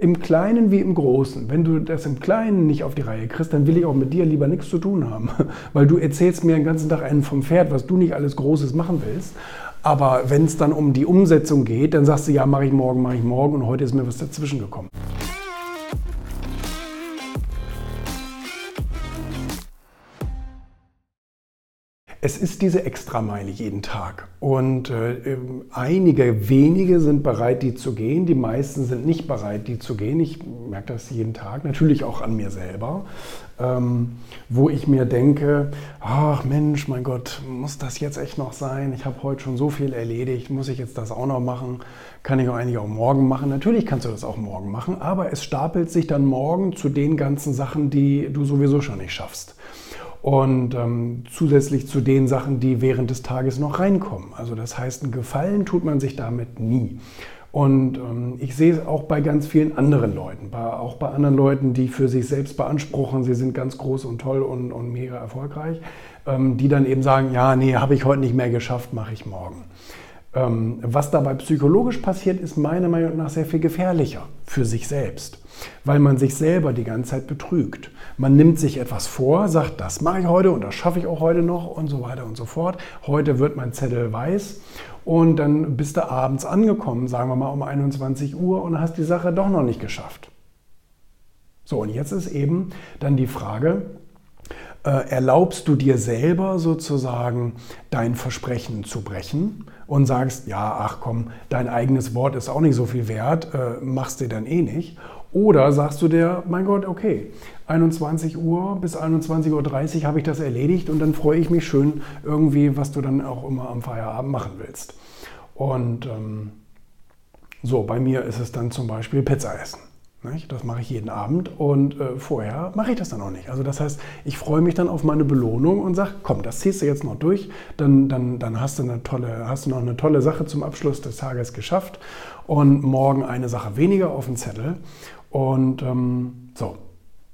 Im Kleinen wie im Großen. Wenn du das im Kleinen nicht auf die Reihe kriegst, dann will ich auch mit dir lieber nichts zu tun haben. Weil du erzählst mir den ganzen Tag einen vom Pferd, was du nicht alles Großes machen willst. Aber wenn es dann um die Umsetzung geht, dann sagst du, ja, mache ich morgen, mache ich morgen und heute ist mir was dazwischen gekommen. Es ist diese Extrameile jeden Tag und äh, ähm, einige wenige sind bereit, die zu gehen. Die meisten sind nicht bereit, die zu gehen. Ich merke das jeden Tag, natürlich auch an mir selber, ähm, wo ich mir denke, ach Mensch, mein Gott, muss das jetzt echt noch sein? Ich habe heute schon so viel erledigt, muss ich jetzt das auch noch machen? Kann ich auch eigentlich auch morgen machen? Natürlich kannst du das auch morgen machen, aber es stapelt sich dann morgen zu den ganzen Sachen, die du sowieso schon nicht schaffst und ähm, zusätzlich zu den Sachen, die während des Tages noch reinkommen. Also das heißt, einen Gefallen tut man sich damit nie. Und ähm, ich sehe es auch bei ganz vielen anderen Leuten, bei, auch bei anderen Leuten, die für sich selbst beanspruchen, sie sind ganz groß und toll und, und mega erfolgreich, ähm, die dann eben sagen, ja, nee, habe ich heute nicht mehr geschafft, mache ich morgen. Ähm, was dabei psychologisch passiert, ist meiner Meinung nach sehr viel gefährlicher für sich selbst, weil man sich selber die ganze Zeit betrügt. Man nimmt sich etwas vor, sagt, das mache ich heute und das schaffe ich auch heute noch und so weiter und so fort. Heute wird mein Zettel weiß und dann bist du abends angekommen, sagen wir mal um 21 Uhr und hast die Sache doch noch nicht geschafft. So, und jetzt ist eben dann die Frage, äh, erlaubst du dir selber sozusagen dein Versprechen zu brechen und sagst, ja, ach komm, dein eigenes Wort ist auch nicht so viel wert, äh, machst du dann eh nicht. Oder sagst du dir, mein Gott, okay, 21 Uhr bis 21.30 Uhr habe ich das erledigt und dann freue ich mich schön irgendwie, was du dann auch immer am Feierabend machen willst. Und ähm, so, bei mir ist es dann zum Beispiel Pizza essen. Das mache ich jeden Abend und äh, vorher mache ich das dann auch nicht. Also das heißt, ich freue mich dann auf meine Belohnung und sage, komm, das ziehst du jetzt noch durch, dann, dann, dann hast, du eine tolle, hast du noch eine tolle Sache zum Abschluss des Tages geschafft und morgen eine Sache weniger auf dem Zettel. Und ähm, so,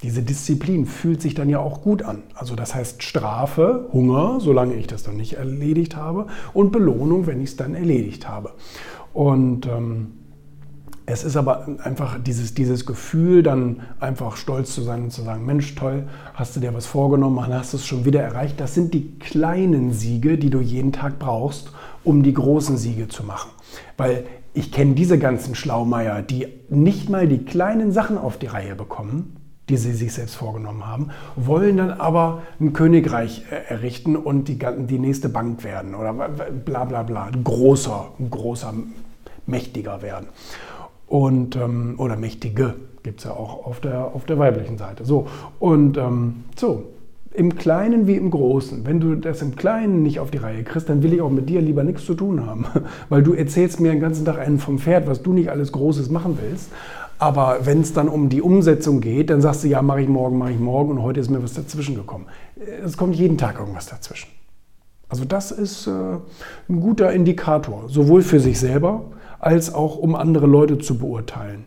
diese Disziplin fühlt sich dann ja auch gut an. Also das heißt Strafe, Hunger, solange ich das dann nicht erledigt habe, und Belohnung, wenn ich es dann erledigt habe. Und ähm, es ist aber einfach dieses, dieses Gefühl, dann einfach stolz zu sein und zu sagen, Mensch, toll, hast du dir was vorgenommen, hast du es schon wieder erreicht. Das sind die kleinen Siege, die du jeden Tag brauchst, um die großen Siege zu machen. Weil ich kenne diese ganzen Schlaumeier, die nicht mal die kleinen Sachen auf die Reihe bekommen, die sie sich selbst vorgenommen haben, wollen dann aber ein Königreich errichten und die, die nächste Bank werden oder bla bla bla, großer, großer, mächtiger werden und, ähm, oder Mächtige gibt es ja auch auf der, auf der weiblichen Seite. So, und ähm, so, im Kleinen wie im Großen. Wenn du das im Kleinen nicht auf die Reihe kriegst, dann will ich auch mit dir lieber nichts zu tun haben. Weil du erzählst mir den ganzen Tag einen vom Pferd, was du nicht alles Großes machen willst. Aber wenn es dann um die Umsetzung geht, dann sagst du, ja, mache ich morgen, mache ich morgen und heute ist mir was dazwischen gekommen. Es kommt jeden Tag irgendwas dazwischen. Also das ist äh, ein guter Indikator, sowohl für sich selber als auch um andere Leute zu beurteilen.